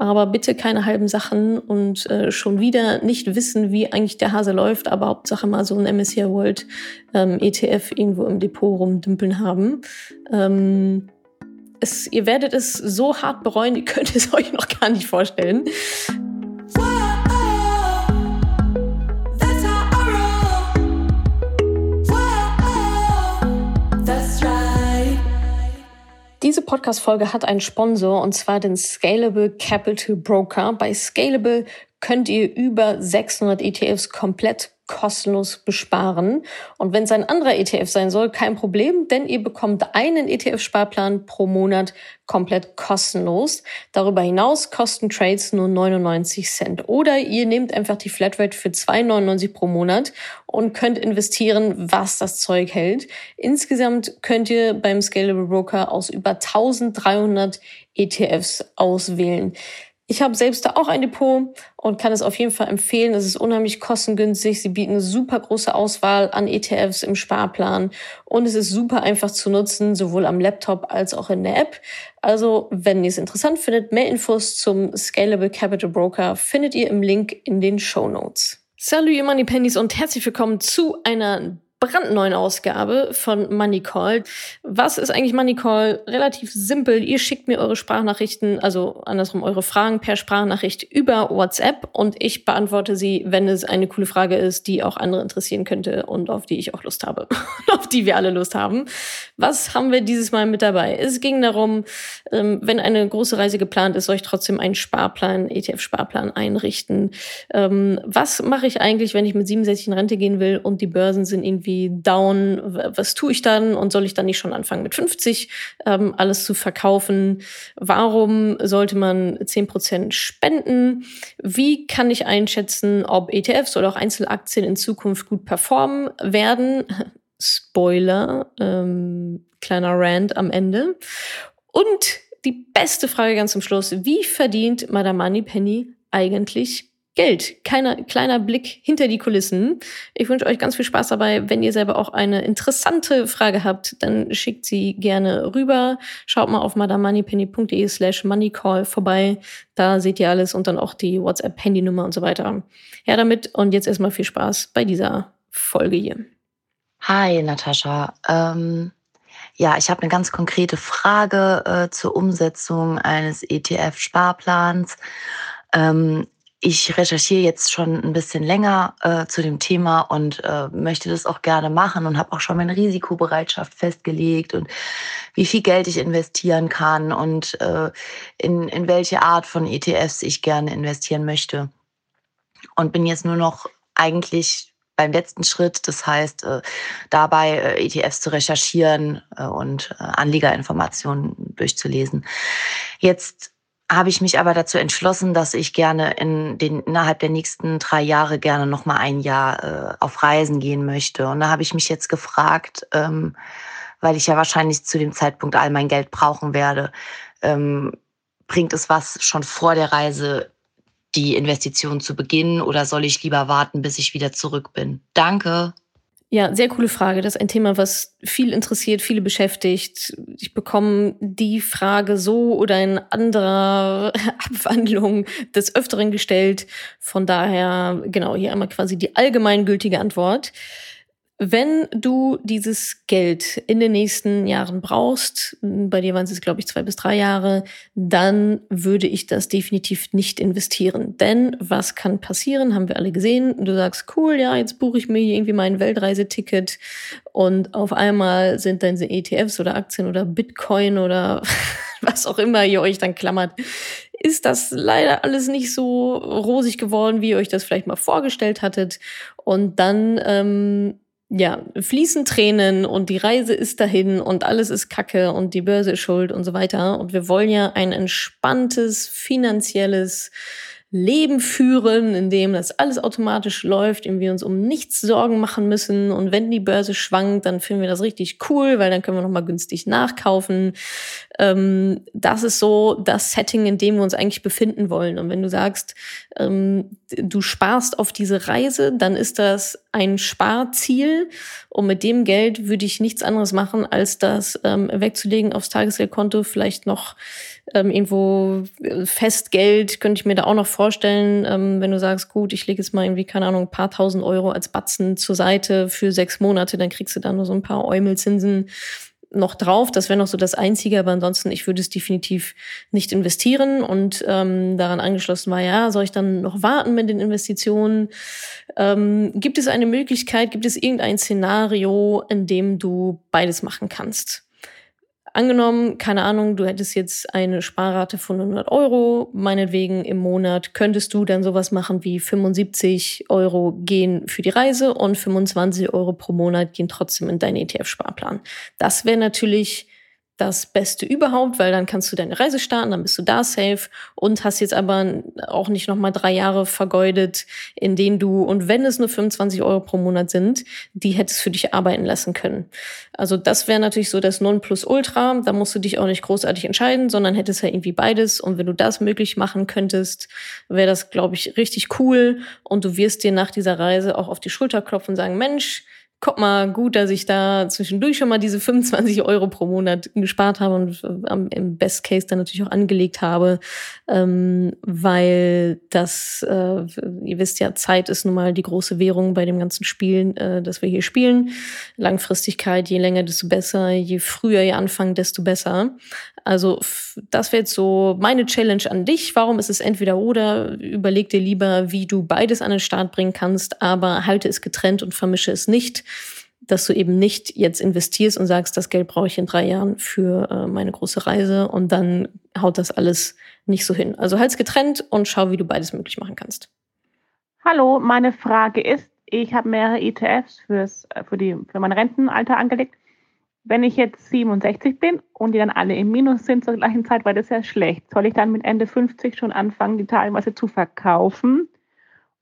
Aber bitte keine halben Sachen und äh, schon wieder nicht wissen, wie eigentlich der Hase läuft, aber Hauptsache mal so ein MSCI World ähm, ETF irgendwo im Depot rumdümpeln haben. Ähm, es, ihr werdet es so hart bereuen, ihr könnt es euch noch gar nicht vorstellen. Diese Podcast-Folge hat einen Sponsor und zwar den Scalable Capital Broker. Bei Scalable könnt ihr über 600 ETFs komplett kostenlos besparen. Und wenn es ein anderer ETF sein soll, kein Problem, denn ihr bekommt einen ETF-Sparplan pro Monat komplett kostenlos. Darüber hinaus kosten Trades nur 99 Cent. Oder ihr nehmt einfach die Flatrate für 2,99 pro Monat und könnt investieren, was das Zeug hält. Insgesamt könnt ihr beim Scalable Broker aus über 1300 ETFs auswählen. Ich habe selbst da auch ein Depot und kann es auf jeden Fall empfehlen. Es ist unheimlich kostengünstig. Sie bieten eine super große Auswahl an ETFs im Sparplan und es ist super einfach zu nutzen, sowohl am Laptop als auch in der App. Also, wenn ihr es interessant findet, mehr Infos zum Scalable Capital Broker findet ihr im Link in den Show Notes. Salut, ihr Money Pennies und herzlich willkommen zu einer brandneuen Ausgabe von Money Call. Was ist eigentlich Money Call? Relativ simpel. Ihr schickt mir eure Sprachnachrichten, also andersrum eure Fragen per Sprachnachricht über WhatsApp und ich beantworte sie, wenn es eine coole Frage ist, die auch andere interessieren könnte und auf die ich auch Lust habe. auf die wir alle Lust haben. Was haben wir dieses Mal mit dabei? Es ging darum, ähm, wenn eine große Reise geplant ist, soll ich trotzdem einen Sparplan, ETF-Sparplan einrichten. Ähm, was mache ich eigentlich, wenn ich mit 67 in Rente gehen will und die Börsen sind irgendwie irgendwie down, was tue ich dann und soll ich dann nicht schon anfangen mit 50 ähm, alles zu verkaufen? Warum sollte man 10% spenden? Wie kann ich einschätzen, ob ETFs oder auch Einzelaktien in Zukunft gut performen werden? Spoiler, ähm, kleiner Rand am Ende. Und die beste Frage ganz zum Schluss, wie verdient Madame Moneypenny eigentlich Geld. Keiner, kleiner Blick hinter die Kulissen. Ich wünsche euch ganz viel Spaß dabei. Wenn ihr selber auch eine interessante Frage habt, dann schickt sie gerne rüber. Schaut mal auf madamoneypenny.de slash moneycall vorbei. Da seht ihr alles und dann auch die WhatsApp-Handynummer und so weiter. Ja, damit und jetzt erstmal viel Spaß bei dieser Folge hier. Hi, Natascha. Ähm, ja, ich habe eine ganz konkrete Frage äh, zur Umsetzung eines ETF-Sparplans. Ähm, ich recherchiere jetzt schon ein bisschen länger äh, zu dem Thema und äh, möchte das auch gerne machen und habe auch schon meine Risikobereitschaft festgelegt und wie viel Geld ich investieren kann und äh, in, in welche Art von ETFs ich gerne investieren möchte. Und bin jetzt nur noch eigentlich beim letzten Schritt, das heißt äh, dabei äh, ETFs zu recherchieren äh, und Anlegerinformationen durchzulesen. Jetzt habe ich mich aber dazu entschlossen, dass ich gerne in den innerhalb der nächsten drei Jahre gerne noch mal ein Jahr äh, auf Reisen gehen möchte. Und da habe ich mich jetzt gefragt, ähm, weil ich ja wahrscheinlich zu dem Zeitpunkt all mein Geld brauchen werde, ähm, bringt es was schon vor der Reise die Investition zu beginnen oder soll ich lieber warten, bis ich wieder zurück bin? Danke. Ja, sehr coole Frage. Das ist ein Thema, was viel interessiert, viele beschäftigt. Ich bekomme die Frage so oder in anderer Abwandlung des Öfteren gestellt. Von daher, genau, hier einmal quasi die allgemeingültige Antwort. Wenn du dieses Geld in den nächsten Jahren brauchst, bei dir waren es, glaube ich, zwei bis drei Jahre, dann würde ich das definitiv nicht investieren. Denn was kann passieren, haben wir alle gesehen. Du sagst, cool, ja, jetzt buche ich mir irgendwie mein Weltreiseticket und auf einmal sind dann ETFs oder Aktien oder Bitcoin oder was auch immer ihr euch dann klammert, ist das leider alles nicht so rosig geworden, wie ihr euch das vielleicht mal vorgestellt hattet. Und dann ähm, ja, fließen Tränen und die Reise ist dahin und alles ist Kacke und die Börse ist schuld und so weiter. Und wir wollen ja ein entspanntes, finanzielles Leben führen, in dem das alles automatisch läuft, in dem wir uns um nichts Sorgen machen müssen. Und wenn die Börse schwankt, dann finden wir das richtig cool, weil dann können wir nochmal günstig nachkaufen. Ähm, das ist so das Setting, in dem wir uns eigentlich befinden wollen. Und wenn du sagst, ähm, du sparst auf diese Reise, dann ist das ein Sparziel. Und mit dem Geld würde ich nichts anderes machen, als das ähm, wegzulegen aufs Tagesgeldkonto, vielleicht noch ähm, irgendwo äh, Festgeld könnte ich mir da auch noch vorstellen, ähm, wenn du sagst, gut, ich lege jetzt mal irgendwie, keine Ahnung, ein paar tausend Euro als Batzen zur Seite für sechs Monate, dann kriegst du da nur so ein paar Eumelzinsen noch drauf. Das wäre noch so das Einzige, aber ansonsten, ich würde es definitiv nicht investieren. Und ähm, daran angeschlossen war, ja, soll ich dann noch warten mit den Investitionen? Ähm, gibt es eine Möglichkeit, gibt es irgendein Szenario, in dem du beides machen kannst? Angenommen, keine Ahnung, du hättest jetzt eine Sparrate von 100 Euro, meinetwegen im Monat, könntest du dann sowas machen wie 75 Euro gehen für die Reise und 25 Euro pro Monat gehen trotzdem in deinen ETF-Sparplan. Das wäre natürlich das Beste überhaupt, weil dann kannst du deine Reise starten, dann bist du da safe und hast jetzt aber auch nicht nochmal drei Jahre vergeudet, in denen du, und wenn es nur 25 Euro pro Monat sind, die hättest für dich arbeiten lassen können. Also das wäre natürlich so das Nonplusultra, da musst du dich auch nicht großartig entscheiden, sondern hättest ja irgendwie beides und wenn du das möglich machen könntest, wäre das, glaube ich, richtig cool und du wirst dir nach dieser Reise auch auf die Schulter klopfen und sagen, Mensch, guck mal, gut, dass ich da zwischendurch schon mal diese 25 Euro pro Monat gespart habe und ähm, im Best Case dann natürlich auch angelegt habe, ähm, weil das, äh, ihr wisst ja, Zeit ist nun mal die große Währung bei dem ganzen Spielen, äh, das wir hier spielen. Langfristigkeit, je länger, desto besser, je früher ihr anfangen, desto besser. Also das wäre jetzt so meine Challenge an dich. Warum ist es entweder oder? Überleg dir lieber, wie du beides an den Start bringen kannst, aber halte es getrennt und vermische es nicht, dass du eben nicht jetzt investierst und sagst, das Geld brauche ich in drei Jahren für äh, meine große Reise und dann haut das alles nicht so hin. Also halt es getrennt und schau, wie du beides möglich machen kannst. Hallo, meine Frage ist, ich habe mehrere ETFs fürs, äh, für, die, für mein Rentenalter angelegt wenn ich jetzt 67 bin und die dann alle im Minus sind zur gleichen Zeit, war das ja schlecht. Soll ich dann mit Ende 50 schon anfangen, die teilweise zu verkaufen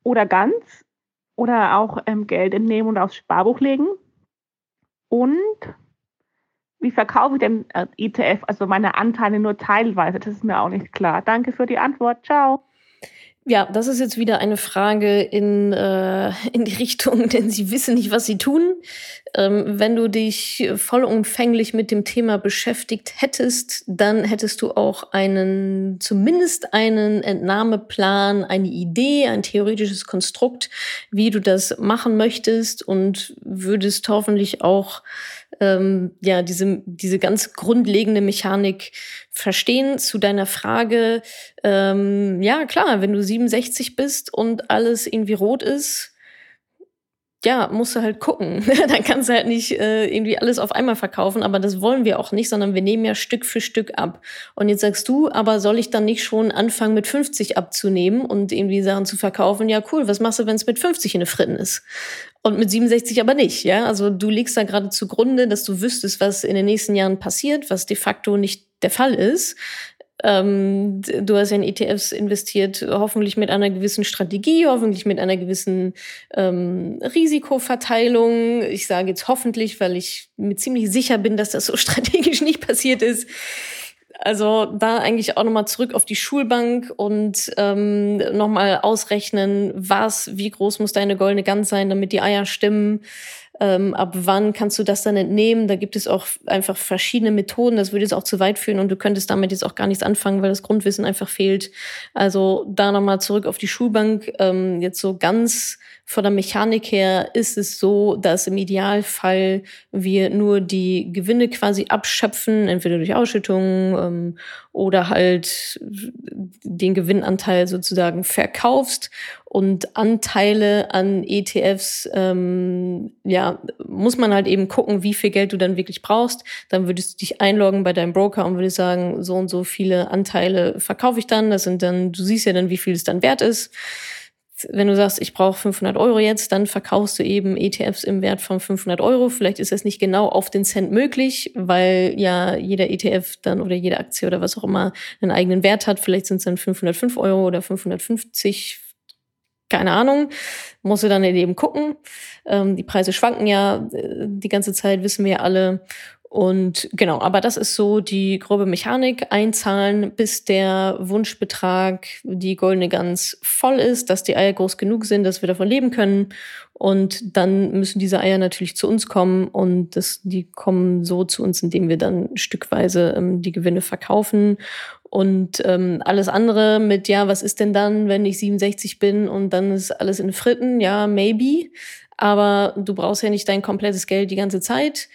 oder ganz oder auch ähm, Geld entnehmen und aufs Sparbuch legen? Und wie verkaufe ich den äh, ETF, also meine Anteile nur teilweise? Das ist mir auch nicht klar. Danke für die Antwort. Ciao. Ja, das ist jetzt wieder eine Frage in, äh, in die Richtung, denn sie wissen nicht, was sie tun. Ähm, wenn du dich vollumfänglich mit dem Thema beschäftigt hättest, dann hättest du auch einen, zumindest einen Entnahmeplan, eine Idee, ein theoretisches Konstrukt, wie du das machen möchtest und würdest hoffentlich auch ähm, ja diese diese ganz grundlegende Mechanik verstehen zu deiner Frage. Ähm, ja klar, wenn du 67 bist und alles irgendwie rot ist, ja, musst du halt gucken. Dann kannst du halt nicht äh, irgendwie alles auf einmal verkaufen, aber das wollen wir auch nicht, sondern wir nehmen ja Stück für Stück ab. Und jetzt sagst du, aber soll ich dann nicht schon anfangen mit 50 abzunehmen und irgendwie Sachen zu verkaufen? Ja, cool, was machst du, wenn es mit 50 in den Fritten ist? Und mit 67 aber nicht, ja? Also du legst da gerade zugrunde, dass du wüsstest, was in den nächsten Jahren passiert, was de facto nicht der Fall ist. Ähm, du hast ja in ETFs investiert, hoffentlich mit einer gewissen Strategie, hoffentlich mit einer gewissen ähm, Risikoverteilung. Ich sage jetzt hoffentlich, weil ich mir ziemlich sicher bin, dass das so strategisch nicht passiert ist. Also da eigentlich auch nochmal zurück auf die Schulbank und ähm, nochmal ausrechnen, was, wie groß muss deine goldene Gans sein, damit die Eier stimmen ähm, ab wann kannst du das dann entnehmen? Da gibt es auch einfach verschiedene Methoden. Das würde jetzt auch zu weit führen und du könntest damit jetzt auch gar nichts anfangen, weil das Grundwissen einfach fehlt. Also da nochmal zurück auf die Schulbank. Ähm, jetzt so ganz von der Mechanik her ist es so, dass im Idealfall wir nur die Gewinne quasi abschöpfen, entweder durch Ausschüttungen ähm, oder halt den Gewinnanteil sozusagen verkaufst und Anteile an ETFs, ähm, ja, muss man halt eben gucken, wie viel Geld du dann wirklich brauchst. Dann würdest du dich einloggen bei deinem Broker und würdest sagen, so und so viele Anteile verkaufe ich dann. Das sind dann, du siehst ja dann, wie viel es dann wert ist wenn du sagst, ich brauche 500 Euro jetzt, dann verkaufst du eben ETFs im Wert von 500 Euro. Vielleicht ist das nicht genau auf den Cent möglich, weil ja jeder ETF dann oder jede Aktie oder was auch immer einen eigenen Wert hat. Vielleicht sind es dann 505 Euro oder 550, keine Ahnung. Musst du dann eben gucken. Ähm, die Preise schwanken ja äh, die ganze Zeit, wissen wir ja alle. Und genau, aber das ist so die grobe Mechanik. Einzahlen, bis der Wunschbetrag, die goldene Gans voll ist, dass die Eier groß genug sind, dass wir davon leben können. Und dann müssen diese Eier natürlich zu uns kommen und das, die kommen so zu uns, indem wir dann stückweise ähm, die Gewinne verkaufen. Und ähm, alles andere mit, ja, was ist denn dann, wenn ich 67 bin und dann ist alles in Fritten? Ja, maybe. Aber du brauchst ja nicht dein komplettes Geld die ganze Zeit.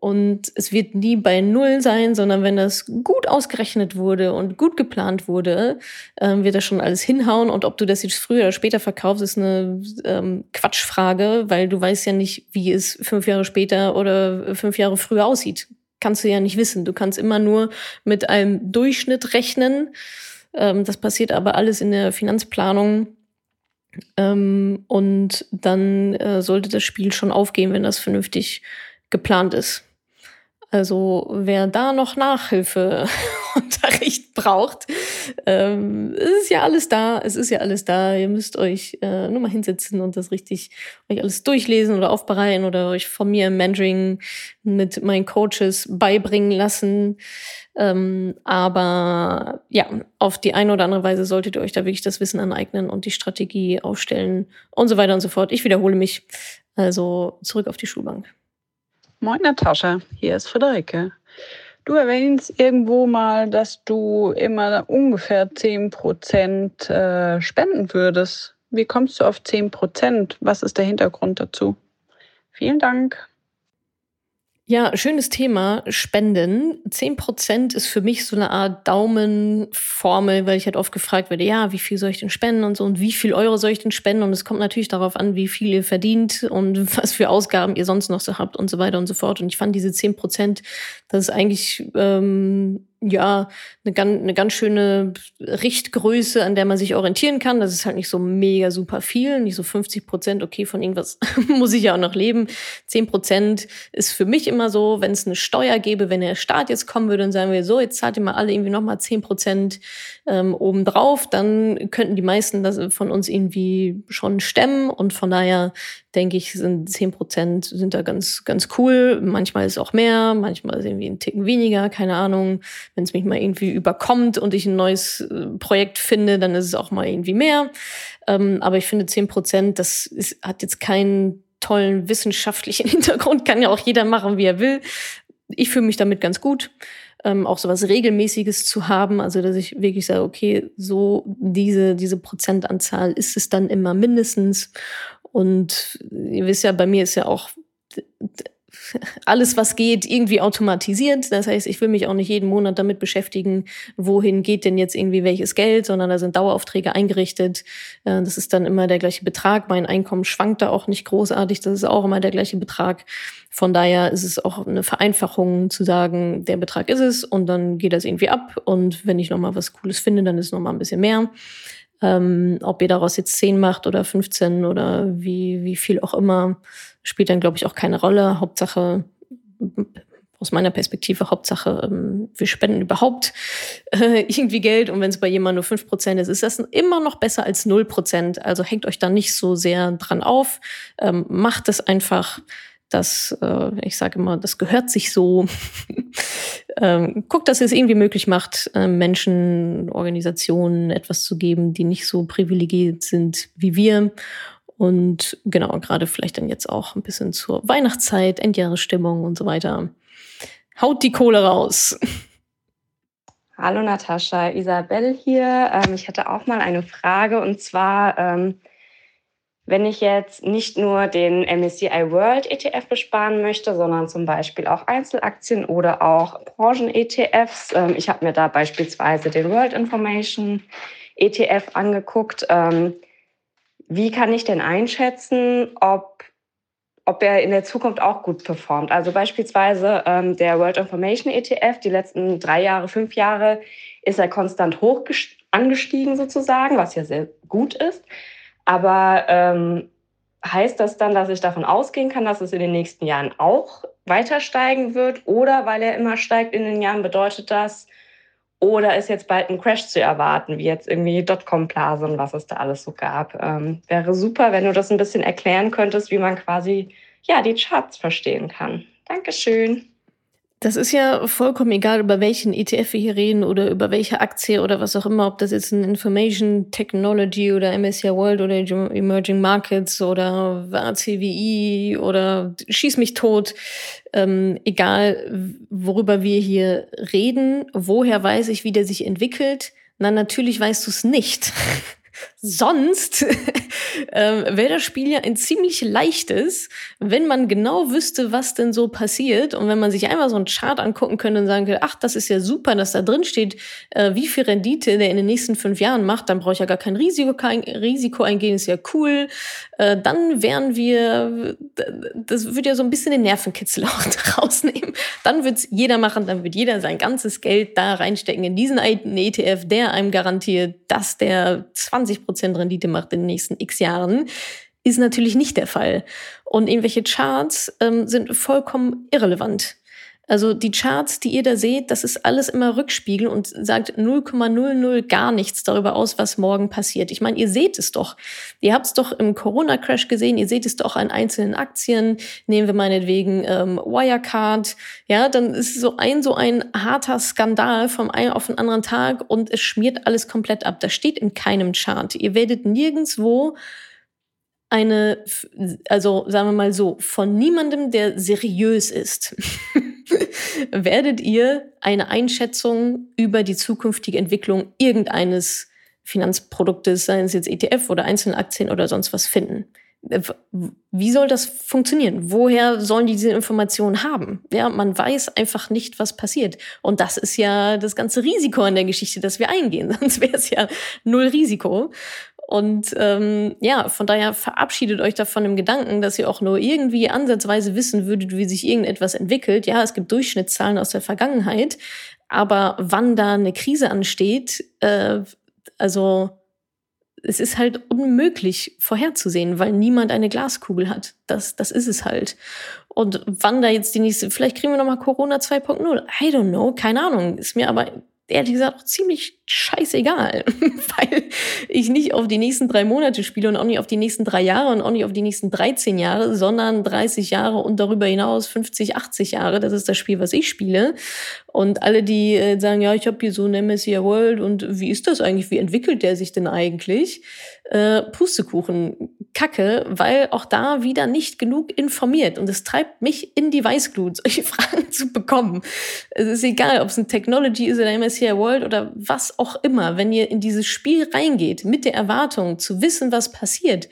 Und es wird nie bei Null sein, sondern wenn das gut ausgerechnet wurde und gut geplant wurde, ähm, wird das schon alles hinhauen. Und ob du das jetzt früher oder später verkaufst, ist eine ähm, Quatschfrage, weil du weißt ja nicht, wie es fünf Jahre später oder fünf Jahre früher aussieht. Kannst du ja nicht wissen. Du kannst immer nur mit einem Durchschnitt rechnen. Ähm, das passiert aber alles in der Finanzplanung. Ähm, und dann äh, sollte das Spiel schon aufgehen, wenn das vernünftig geplant ist. Also wer da noch Nachhilfeunterricht braucht, ähm, es ist ja alles da, es ist ja alles da. Ihr müsst euch äh, nur mal hinsetzen und das richtig euch alles durchlesen oder aufbereiten oder euch von mir im Mentoring mit meinen Coaches beibringen lassen. Ähm, aber ja, auf die eine oder andere Weise solltet ihr euch da wirklich das Wissen aneignen und die Strategie aufstellen und so weiter und so fort. Ich wiederhole mich. Also zurück auf die Schulbank. Moin Natascha, hier ist Friederike. Du erwähnst irgendwo mal, dass du immer ungefähr 10% äh, spenden würdest. Wie kommst du auf 10%? Was ist der Hintergrund dazu? Vielen Dank. Ja, schönes Thema, Spenden. Zehn Prozent ist für mich so eine Art Daumenformel, weil ich halt oft gefragt werde, ja, wie viel soll ich denn spenden und so und wie viel Euro soll ich denn spenden? Und es kommt natürlich darauf an, wie viel ihr verdient und was für Ausgaben ihr sonst noch so habt und so weiter und so fort. Und ich fand diese zehn Prozent, das ist eigentlich ähm, ja, eine ganz, eine ganz schöne Richtgröße, an der man sich orientieren kann. Das ist halt nicht so mega super viel, nicht so 50 Prozent, okay, von irgendwas muss ich ja auch noch leben. 10 Prozent ist für mich immer so, wenn es eine Steuer gäbe, wenn der Staat jetzt kommen würde und sagen wir so, jetzt zahlt ihr mal alle irgendwie nochmal 10 Prozent ähm, obendrauf, dann könnten die meisten das von uns irgendwie schon stemmen und von daher denke ich, sind 10 Prozent sind da ganz, ganz cool. Manchmal ist es auch mehr, manchmal ist irgendwie ein Ticken weniger, keine Ahnung. Wenn es mich mal irgendwie überkommt und ich ein neues äh, Projekt finde, dann ist es auch mal irgendwie mehr. Ähm, aber ich finde 10 Prozent, das ist, hat jetzt keinen tollen wissenschaftlichen Hintergrund, kann ja auch jeder machen, wie er will. Ich fühle mich damit ganz gut. Ähm, auch so was Regelmäßiges zu haben, also dass ich wirklich sage, okay, so diese, diese Prozentanzahl ist es dann immer mindestens. Und ihr wisst ja, bei mir ist ja auch alles, was geht, irgendwie automatisiert. Das heißt, ich will mich auch nicht jeden Monat damit beschäftigen, wohin geht denn jetzt irgendwie welches Geld, sondern da sind Daueraufträge eingerichtet. Äh, das ist dann immer der gleiche Betrag. Mein Einkommen schwankt da auch nicht großartig. Das ist auch immer der gleiche Betrag. Von daher ist es auch eine Vereinfachung zu sagen, der Betrag ist es und dann geht das irgendwie ab. Und wenn ich nochmal was Cooles finde, dann ist nochmal ein bisschen mehr. Ähm, ob ihr daraus jetzt 10 macht oder 15 oder wie, wie viel auch immer, spielt dann, glaube ich, auch keine Rolle. Hauptsache, aus meiner Perspektive, Hauptsache, ähm, wir spenden überhaupt äh, irgendwie Geld. Und wenn es bei jemandem nur 5% ist, ist das immer noch besser als 0%. Also hängt euch da nicht so sehr dran auf. Ähm, macht es einfach das, äh, ich sage immer, das gehört sich so. ähm, guckt, dass ihr es irgendwie möglich macht, Menschen, Organisationen etwas zu geben, die nicht so privilegiert sind wie wir. Und genau, gerade vielleicht dann jetzt auch ein bisschen zur Weihnachtszeit, Endjahresstimmung und so weiter. Haut die Kohle raus. Hallo Natascha, Isabel hier. Ähm, ich hatte auch mal eine Frage und zwar, ähm, wenn ich jetzt nicht nur den MSCI World ETF besparen möchte, sondern zum Beispiel auch Einzelaktien oder auch Branchen-ETFs. Ähm, ich habe mir da beispielsweise den World Information ETF angeguckt. Wie kann ich denn einschätzen, ob, ob er in der Zukunft auch gut performt? Also beispielsweise ähm, der World Information ETF, die letzten drei Jahre, fünf Jahre ist er konstant hoch angestiegen sozusagen, was ja sehr gut ist. Aber ähm, heißt das dann, dass ich davon ausgehen kann, dass es in den nächsten Jahren auch weiter steigen wird? Oder weil er immer steigt in den Jahren, bedeutet das, oder ist jetzt bald ein Crash zu erwarten, wie jetzt irgendwie Dotcom-Blase und was es da alles so gab? Ähm, wäre super, wenn du das ein bisschen erklären könntest, wie man quasi ja die Charts verstehen kann. Dankeschön. Das ist ja vollkommen egal, über welchen ETF wir hier reden oder über welche Aktie oder was auch immer, ob das jetzt ein Information Technology oder MSCI World oder Emerging Markets oder ACWI oder schieß mich tot. Ähm, egal, worüber wir hier reden, woher weiß ich, wie der sich entwickelt? Na, natürlich weißt du es nicht. Sonst ähm, wäre das Spiel ja ein ziemlich leichtes, wenn man genau wüsste, was denn so passiert und wenn man sich einmal so einen Chart angucken könnte und sagen könnte, ach, das ist ja super, dass da drin steht, äh, wie viel Rendite der in den nächsten fünf Jahren macht, dann brauche ich ja gar kein Risiko, kein Risiko eingehen, ist ja cool. Äh, dann wären wir, das würde ja so ein bisschen den Nervenkitzel auch rausnehmen. Dann wird's jeder machen, dann wird jeder sein ganzes Geld da reinstecken in diesen ETF, der einem garantiert, dass der 20 Prozent Rendite macht in den nächsten x Jahren, ist natürlich nicht der Fall. Und irgendwelche Charts ähm, sind vollkommen irrelevant. Also die Charts, die ihr da seht, das ist alles immer Rückspiegel und sagt 0,00 gar nichts darüber aus, was morgen passiert. Ich meine, ihr seht es doch. Ihr habt es doch im Corona-Crash gesehen, ihr seht es doch an einzelnen Aktien. Nehmen wir meinetwegen ähm, Wirecard. Ja, dann ist so ein so ein harter Skandal vom einen auf den anderen Tag und es schmiert alles komplett ab. Das steht in keinem Chart. Ihr werdet nirgendswo eine, also sagen wir mal so, von niemandem, der seriös ist, werdet ihr eine Einschätzung über die zukünftige Entwicklung irgendeines Finanzproduktes, seien es jetzt ETF oder einzelne Aktien oder sonst was finden. Wie soll das funktionieren? Woher sollen die diese Informationen haben? Ja, man weiß einfach nicht, was passiert. Und das ist ja das ganze Risiko an der Geschichte, das wir eingehen. Sonst wäre es ja null Risiko. Und ähm, ja, von daher verabschiedet euch davon im Gedanken, dass ihr auch nur irgendwie ansatzweise wissen würdet, wie sich irgendetwas entwickelt. Ja, es gibt Durchschnittszahlen aus der Vergangenheit, aber wann da eine Krise ansteht, äh, also es ist halt unmöglich vorherzusehen, weil niemand eine Glaskugel hat. Das, das ist es halt. Und wann da jetzt die nächste, vielleicht kriegen wir nochmal Corona 2.0. I don't know, keine Ahnung. Ist mir aber ehrlich gesagt auch ziemlich scheißegal, weil ich nicht auf die nächsten drei Monate spiele und auch nicht auf die nächsten drei Jahre und auch nicht auf die nächsten 13 Jahre, sondern 30 Jahre und darüber hinaus 50, 80 Jahre. Das ist das Spiel, was ich spiele. Und alle, die äh, sagen, ja, ich habe hier so ein MSCI World und wie ist das eigentlich? Wie entwickelt der sich denn eigentlich? Äh, Pustekuchen, Kacke, weil auch da wieder nicht genug informiert. Und es treibt mich in die Weißglut, solche Fragen zu bekommen. Es ist egal, ob es ein Technology ist oder MSCI World oder was auch immer. Wenn ihr in dieses Spiel reingeht mit der Erwartung zu wissen, was passiert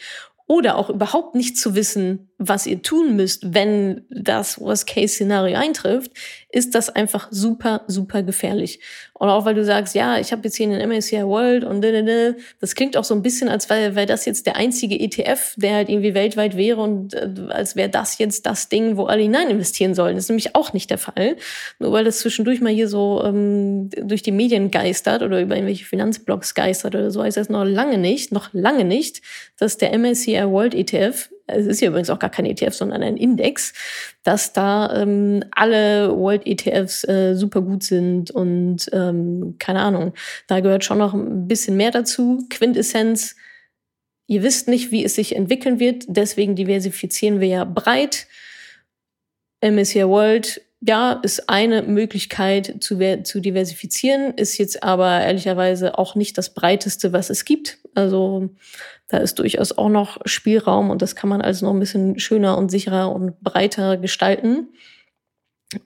oder auch überhaupt nicht zu wissen, was ihr tun müsst, wenn das Worst-Case-Szenario eintrifft, ist das einfach super, super gefährlich. Und auch weil du sagst, ja, ich habe jetzt hier einen MSCI World und das klingt auch so ein bisschen, als wäre wär das jetzt der einzige ETF, der halt irgendwie weltweit wäre und äh, als wäre das jetzt das Ding, wo alle hinein investieren sollen. Das ist nämlich auch nicht der Fall. Nur weil das zwischendurch mal hier so ähm, durch die Medien geistert oder über irgendwelche Finanzblogs geistert oder so, heißt das noch lange nicht, noch lange nicht, dass der MSCI World ETF es ist ja übrigens auch gar kein ETF, sondern ein Index, dass da ähm, alle World ETFs äh, super gut sind und ähm, keine Ahnung, da gehört schon noch ein bisschen mehr dazu. Quintessenz, ihr wisst nicht, wie es sich entwickeln wird, deswegen diversifizieren wir ja breit. MSCI World ja, ist eine Möglichkeit zu, zu diversifizieren, ist jetzt aber ehrlicherweise auch nicht das breiteste, was es gibt. Also da ist durchaus auch noch Spielraum und das kann man also noch ein bisschen schöner und sicherer und breiter gestalten.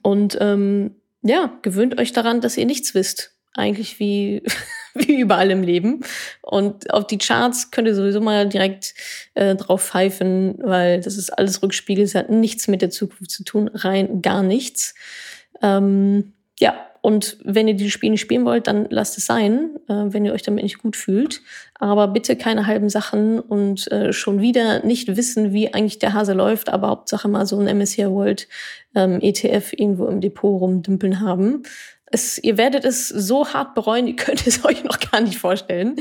Und ähm, ja, gewöhnt euch daran, dass ihr nichts wisst. Eigentlich wie, wie überall im Leben. Und auf die Charts könnt ihr sowieso mal direkt äh, drauf pfeifen, weil das ist alles Rückspiegel. Es hat nichts mit der Zukunft zu tun, rein gar nichts. Ähm, ja, und wenn ihr dieses Spiel nicht spielen wollt, dann lasst es sein, äh, wenn ihr euch damit nicht gut fühlt. Aber bitte keine halben Sachen und äh, schon wieder nicht wissen, wie eigentlich der Hase läuft, aber Hauptsache mal so ein MSCI World ähm, ETF irgendwo im Depot rumdümpeln haben. Es, ihr werdet es so hart bereuen, ihr könnt es euch noch gar nicht vorstellen.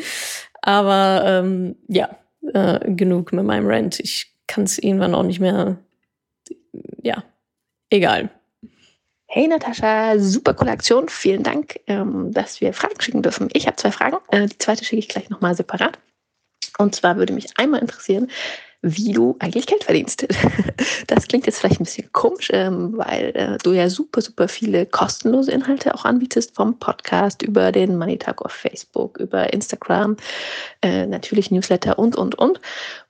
Aber ähm, ja, äh, genug mit meinem Rant. Ich kann es irgendwann auch nicht mehr. Ja, egal. Hey Natascha, super coole Aktion. Vielen Dank, ähm, dass wir Fragen schicken dürfen. Ich habe zwei Fragen. Äh, die zweite schicke ich gleich nochmal separat. Und zwar würde mich einmal interessieren, wie du eigentlich Geld verdienst. Das klingt jetzt vielleicht ein bisschen komisch, ähm, weil äh, du ja super, super viele kostenlose Inhalte auch anbietest, vom Podcast über den Money Talk auf Facebook, über Instagram, äh, natürlich Newsletter und, und, und.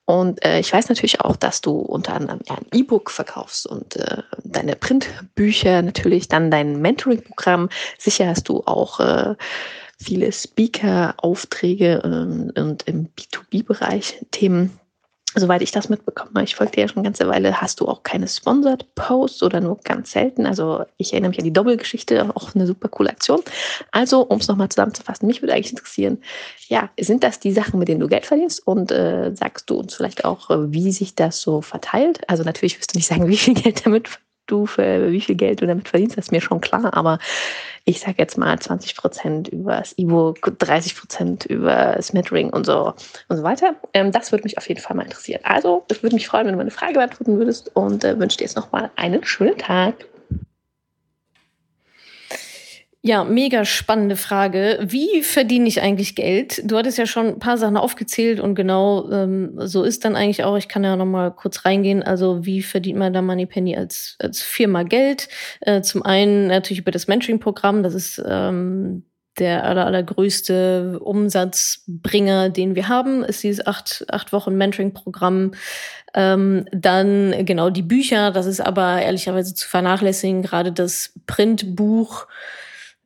Und äh, ich weiß natürlich auch, dass du unter anderem ja, ein E-Book verkaufst und äh, deine Printbücher, natürlich dann dein Mentoring-Programm. Sicher hast du auch äh, viele Speaker-Aufträge ähm, und im B2B-Bereich Themen soweit ich das mitbekomme, ich folge dir ja schon eine ganze Weile, hast du auch keine Sponsored Posts oder nur ganz selten. Also ich erinnere mich an die Doppelgeschichte, auch eine super coole Aktion. Also, um es nochmal zusammenzufassen, mich würde eigentlich interessieren, ja, sind das die Sachen, mit denen du Geld verdienst? Und äh, sagst du uns vielleicht auch, äh, wie sich das so verteilt? Also natürlich wirst du nicht sagen, wie viel Geld damit für wie viel Geld du damit verdienst, das ist mir schon klar, aber ich sage jetzt mal 20 Prozent über das E-Book, 30 Prozent über das Mentoring und so und so weiter. Ähm, das würde mich auf jeden Fall mal interessieren. Also, ich würde mich freuen, wenn du meine Frage beantworten würdest und äh, wünsche dir jetzt nochmal einen schönen Tag. Ja, mega spannende Frage. Wie verdiene ich eigentlich Geld? Du hattest ja schon ein paar Sachen aufgezählt und genau ähm, so ist dann eigentlich auch. Ich kann ja noch mal kurz reingehen. Also wie verdient man da Moneypenny als als Firma Geld? Äh, zum einen natürlich über das Mentoring-Programm. Das ist ähm, der aller, allergrößte Umsatzbringer, den wir haben, ist dieses acht, acht Wochen Mentoring-Programm. Ähm, dann genau die Bücher, das ist aber ehrlicherweise zu vernachlässigen, gerade das Printbuch.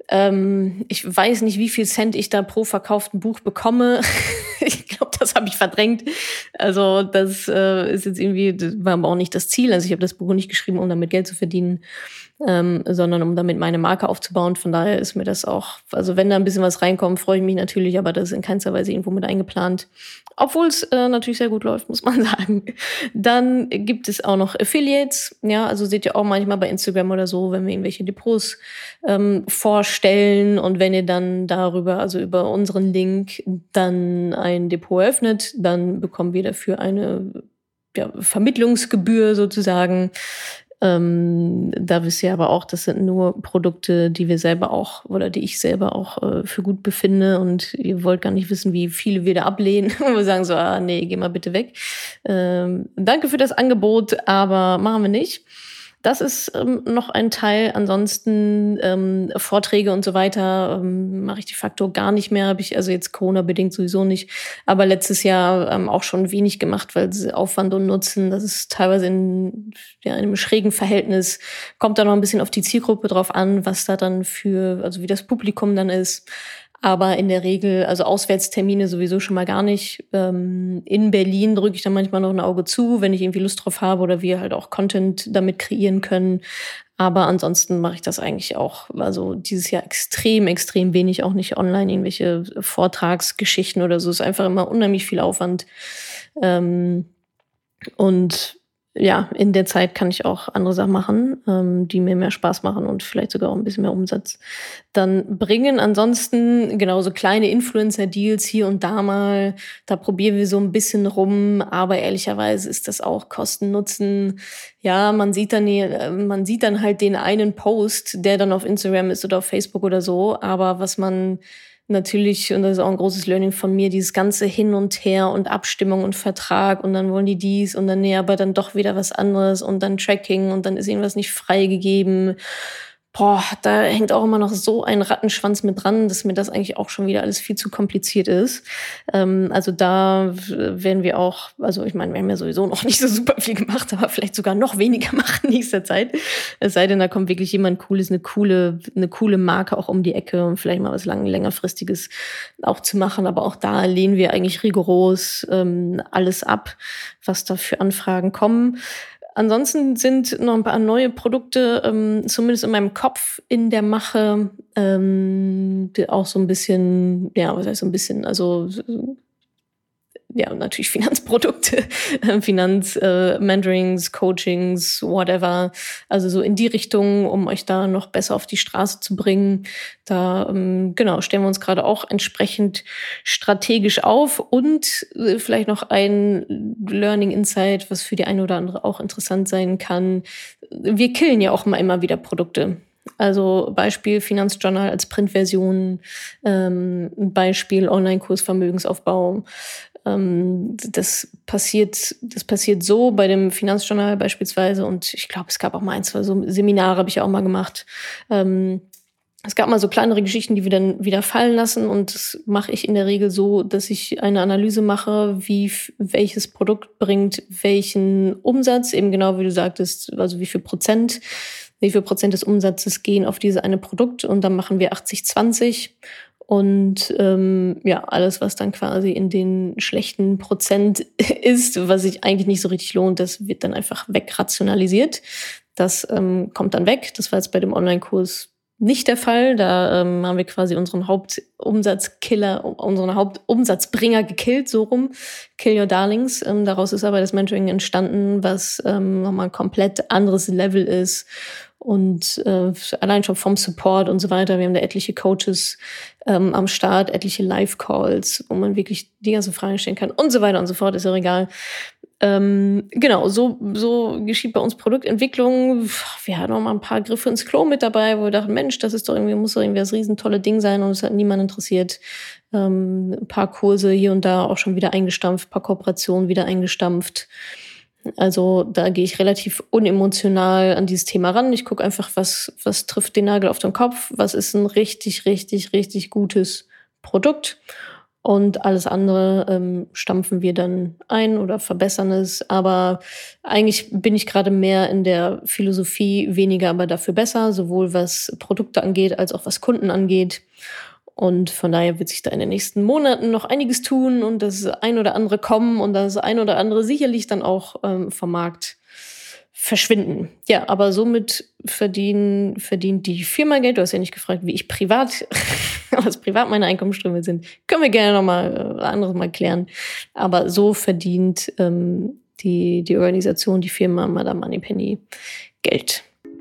Ähm, ich weiß nicht, wie viel Cent ich da pro verkauften Buch bekomme. ich glaube, das habe ich verdrängt. Also das äh, ist jetzt irgendwie, war aber auch nicht das Ziel. Also ich habe das Buch nicht geschrieben, um damit Geld zu verdienen, ähm, sondern um damit meine Marke aufzubauen. Von daher ist mir das auch, also wenn da ein bisschen was reinkommt, freue ich mich natürlich, aber das ist in keinster Weise irgendwo mit eingeplant. Obwohl es äh, natürlich sehr gut läuft, muss man sagen. Dann gibt es auch noch Affiliates. Ja, also seht ihr auch manchmal bei Instagram oder so, wenn wir irgendwelche Depots ähm, vorstellen und wenn ihr dann darüber, also über unseren Link, dann ein Depot öffnet, dann bekommen wir dafür eine ja, Vermittlungsgebühr sozusagen. Ähm, da wisst ihr aber auch, das sind nur Produkte, die wir selber auch oder die ich selber auch äh, für gut befinde und ihr wollt gar nicht wissen, wie viele wir da ablehnen und wir sagen so, ah nee, geh mal bitte weg. Ähm, danke für das Angebot, aber machen wir nicht. Das ist ähm, noch ein Teil. Ansonsten ähm, Vorträge und so weiter ähm, mache ich de facto gar nicht mehr. Habe ich also jetzt Corona bedingt sowieso nicht. Aber letztes Jahr ähm, auch schon wenig gemacht, weil Aufwand und Nutzen, das ist teilweise in, ja, in einem schrägen Verhältnis. Kommt da noch ein bisschen auf die Zielgruppe drauf an, was da dann für, also wie das Publikum dann ist. Aber in der Regel, also Auswärtstermine sowieso schon mal gar nicht. Ähm, in Berlin drücke ich dann manchmal noch ein Auge zu, wenn ich irgendwie Lust drauf habe oder wir halt auch Content damit kreieren können. Aber ansonsten mache ich das eigentlich auch, also dieses Jahr extrem, extrem wenig, auch nicht online, irgendwelche Vortragsgeschichten oder so. Es ist einfach immer unheimlich viel Aufwand. Ähm, und ja, in der Zeit kann ich auch andere Sachen machen, ähm, die mir mehr Spaß machen und vielleicht sogar auch ein bisschen mehr Umsatz dann bringen. Ansonsten genauso kleine Influencer-Deals hier und da mal. Da probieren wir so ein bisschen rum, aber ehrlicherweise ist das auch Kosten-Nutzen. Ja, man sieht dann, man sieht dann halt den einen Post, der dann auf Instagram ist oder auf Facebook oder so, aber was man natürlich, und das ist auch ein großes Learning von mir, dieses ganze Hin und Her und Abstimmung und Vertrag und dann wollen die dies und dann nee, aber dann doch wieder was anderes und dann Tracking und dann ist irgendwas nicht freigegeben boah, da hängt auch immer noch so ein Rattenschwanz mit dran, dass mir das eigentlich auch schon wieder alles viel zu kompliziert ist. Ähm, also da werden wir auch, also ich meine, wir haben ja sowieso noch nicht so super viel gemacht, aber vielleicht sogar noch weniger machen nächster Zeit. Es sei denn, da kommt wirklich jemand Cooles, eine coole, eine coole Marke auch um die Ecke und vielleicht mal was lang, längerfristiges auch zu machen. Aber auch da lehnen wir eigentlich rigoros ähm, alles ab, was da für Anfragen kommen. Ansonsten sind noch ein paar neue Produkte, ähm, zumindest in meinem Kopf, in der Mache, ähm, auch so ein bisschen, ja, was heißt so ein bisschen, also ja, natürlich Finanzprodukte, Finanz, äh, Coachings, whatever. Also so in die Richtung, um euch da noch besser auf die Straße zu bringen. Da, ähm, genau, stellen wir uns gerade auch entsprechend strategisch auf und äh, vielleicht noch ein Learning Insight, was für die eine oder andere auch interessant sein kann. Wir killen ja auch mal immer wieder Produkte. Also Beispiel Finanzjournal als Printversion, ähm, Beispiel Online-Kurs Vermögensaufbau Ähm, das passiert, das passiert so bei dem Finanzjournal beispielsweise und ich glaube, es gab auch mal ein, zwei so Seminare, habe ich auch mal gemacht. Ähm, es gab mal so kleinere Geschichten, die wir dann wieder fallen lassen und das mache ich in der Regel so, dass ich eine Analyse mache, wie welches Produkt bringt welchen Umsatz, eben genau wie du sagtest, also wie viel Prozent, wie viel Prozent des Umsatzes gehen auf diese eine Produkt und dann machen wir 80-20 und ähm, ja, alles, was dann quasi in den schlechten Prozent ist, was sich eigentlich nicht so richtig lohnt, das wird dann einfach wegrationalisiert. Das ähm, kommt dann weg. Das war jetzt bei dem Online-Kurs nicht der Fall. Da ähm, haben wir quasi unseren Hauptumsatzkiller, unseren Hauptumsatzbringer gekillt, so rum. Kill Your Darlings. Ähm, daraus ist aber das Mentoring entstanden, was ähm, nochmal ein komplett anderes Level ist. Und äh, allein schon vom Support und so weiter. Wir haben da etliche Coaches ähm, am Start, etliche Live-Calls, wo man wirklich die ganze Fragen stellen kann und so weiter und so fort, ist ja egal. Ähm, genau, so, so geschieht bei uns Produktentwicklung. Wir hatten auch mal ein paar Griffe ins Klo mit dabei, wo wir dachten, Mensch, das ist doch irgendwie, muss doch irgendwie das riesentolle Ding sein und es hat niemand interessiert. Ähm, ein paar Kurse hier und da auch schon wieder eingestampft, paar Kooperationen wieder eingestampft. Also da gehe ich relativ unemotional an dieses Thema ran. Ich gucke einfach, was, was trifft den Nagel auf den Kopf, was ist ein richtig, richtig, richtig gutes Produkt und alles andere ähm, stampfen wir dann ein oder verbessern es. Aber eigentlich bin ich gerade mehr in der Philosophie, weniger aber dafür besser, sowohl was Produkte angeht als auch was Kunden angeht. Und von daher wird sich da in den nächsten Monaten noch einiges tun und das ein oder andere kommen und das ein oder andere sicherlich dann auch ähm, vom Markt verschwinden. Ja, aber somit verdienen, verdient die Firma Geld. Du hast ja nicht gefragt, wie ich privat, was privat meine Einkommensströme sind. Können wir gerne nochmal äh, anderes mal klären. Aber so verdient ähm, die, die Organisation, die Firma Madame Moneypenny Geld.